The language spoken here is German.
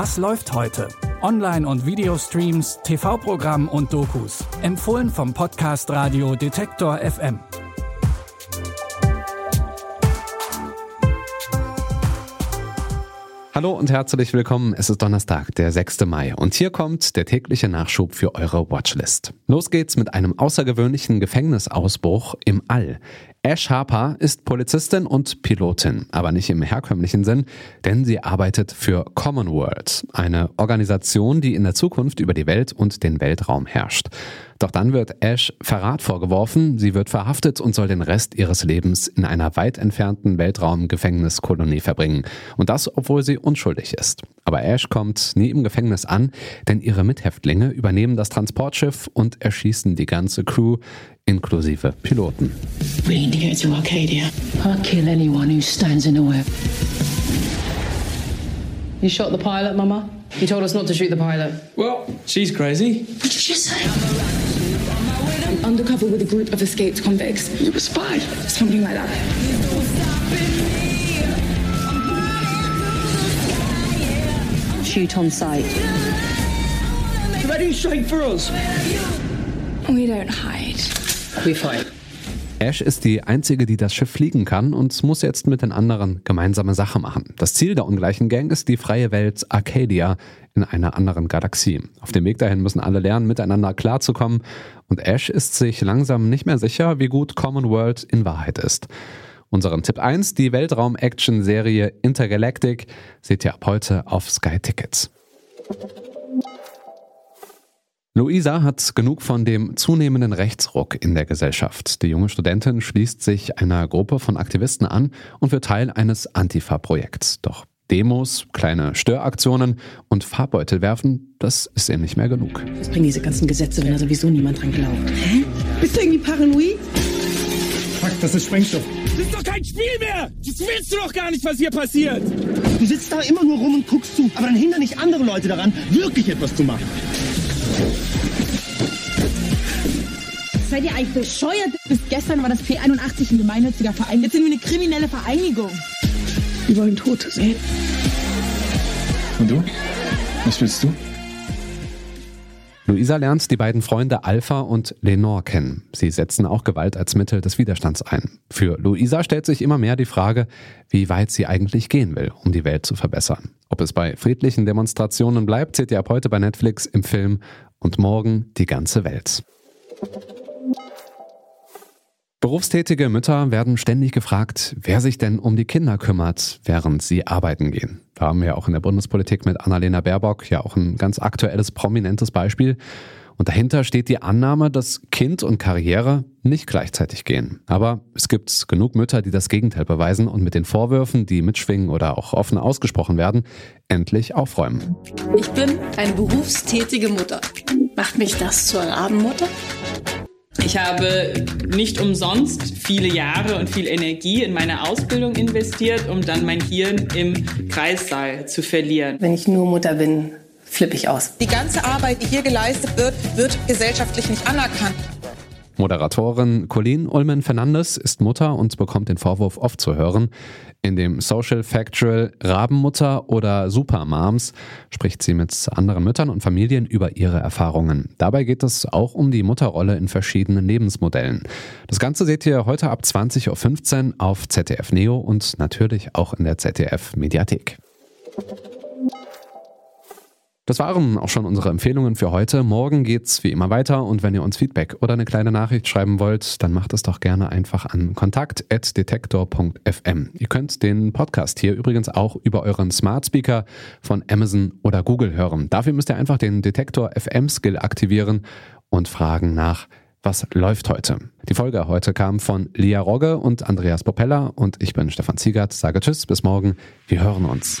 Was läuft heute? Online- und Videostreams, TV-Programm und Dokus. Empfohlen vom Podcast Radio Detektor FM. Hallo und herzlich willkommen. Es ist Donnerstag, der 6. Mai und hier kommt der tägliche Nachschub für eure Watchlist. Los geht's mit einem außergewöhnlichen Gefängnisausbruch im All. Ash Harper ist Polizistin und Pilotin, aber nicht im herkömmlichen Sinn, denn sie arbeitet für Commonwealth, eine Organisation, die in der Zukunft über die Welt und den Weltraum herrscht. Doch dann wird Ash Verrat vorgeworfen, sie wird verhaftet und soll den Rest ihres Lebens in einer weit entfernten Weltraumgefängniskolonie verbringen. Und das, obwohl sie unschuldig ist. Aber Ash kommt nie im Gefängnis an, denn ihre Mithäftlinge übernehmen das Transportschiff und erschießen die ganze Crew, inklusive Piloten. We need to Arcadia. I'll kill anyone who stands in the way. You shot the pilot, Mama? You told us not to shoot the pilot. Well, she's crazy. What did you say? I'm undercover with a group of escaped convicts. You were spy. Something like that. Shoot on sight. They're heading straight for us. We don't hide. We fight. Ash ist die einzige, die das Schiff fliegen kann und muss jetzt mit den anderen gemeinsame Sache machen. Das Ziel der ungleichen Gang ist die freie Welt Arcadia in einer anderen Galaxie. Auf dem Weg dahin müssen alle lernen, miteinander klarzukommen und Ash ist sich langsam nicht mehr sicher, wie gut Commonwealth in Wahrheit ist. Unseren Tipp 1, die Weltraum-Action-Serie Intergalactic, seht ihr ab heute auf Sky Tickets. Luisa hat genug von dem zunehmenden Rechtsruck in der Gesellschaft. Die junge Studentin schließt sich einer Gruppe von Aktivisten an und wird Teil eines Antifa-Projekts. Doch Demos, kleine Störaktionen und Farbbeutel werfen, das ist ihr nicht mehr genug. Was bringen diese ganzen Gesetze, wenn da sowieso niemand dran glaubt? Hä? Bist du irgendwie paranoid? Fuck, das ist Sprengstoff. Das ist doch kein Spiel mehr! Das willst du doch gar nicht, was hier passiert! Du sitzt da immer nur rum und guckst zu, aber dann hindern nicht andere Leute daran, wirklich etwas zu machen. Seid ihr eigentlich bescheuert? Bis gestern war das P81 ein gemeinnütziger Verein. Jetzt sind wir eine kriminelle Vereinigung. Wir wollen Tote sehen. Und du? Was willst du? Luisa lernt die beiden Freunde Alpha und Lenore kennen. Sie setzen auch Gewalt als Mittel des Widerstands ein. Für Luisa stellt sich immer mehr die Frage, wie weit sie eigentlich gehen will, um die Welt zu verbessern. Ob es bei friedlichen Demonstrationen bleibt, seht ihr ab heute bei Netflix im Film und morgen die ganze Welt. Berufstätige Mütter werden ständig gefragt, wer sich denn um die Kinder kümmert, während sie arbeiten gehen. Da haben wir auch in der Bundespolitik mit Annalena Baerbock ja auch ein ganz aktuelles, prominentes Beispiel. Und dahinter steht die Annahme, dass Kind und Karriere nicht gleichzeitig gehen. Aber es gibt genug Mütter, die das Gegenteil beweisen und mit den Vorwürfen, die mitschwingen oder auch offen ausgesprochen werden, endlich aufräumen. Ich bin eine berufstätige Mutter. Macht mich das zur Rabenmutter? Ich habe nicht umsonst viele Jahre und viel Energie in meine Ausbildung investiert, um dann mein Hirn im Kreissaal zu verlieren. Wenn ich nur Mutter bin, flippe ich aus. Die ganze Arbeit, die hier geleistet wird, wird gesellschaftlich nicht anerkannt. Moderatorin Colleen Ulmen Fernandes ist Mutter und bekommt den Vorwurf oft zu hören. In dem Social Factual Rabenmutter oder Supermoms spricht sie mit anderen Müttern und Familien über ihre Erfahrungen. Dabei geht es auch um die Mutterrolle in verschiedenen Lebensmodellen. Das Ganze seht ihr heute ab 20.15 Uhr auf ZDF Neo und natürlich auch in der ZDF Mediathek. Das waren auch schon unsere Empfehlungen für heute. Morgen geht's wie immer weiter und wenn ihr uns Feedback oder eine kleine Nachricht schreiben wollt, dann macht es doch gerne einfach an kontakt@detektor.fm. Ihr könnt den Podcast hier übrigens auch über euren Smart Speaker von Amazon oder Google hören. Dafür müsst ihr einfach den Detektor FM Skill aktivieren und fragen nach was läuft heute? Die Folge heute kam von Lia Rogge und Andreas Popella und ich bin Stefan Ziegert. Sage Tschüss, bis morgen. Wir hören uns.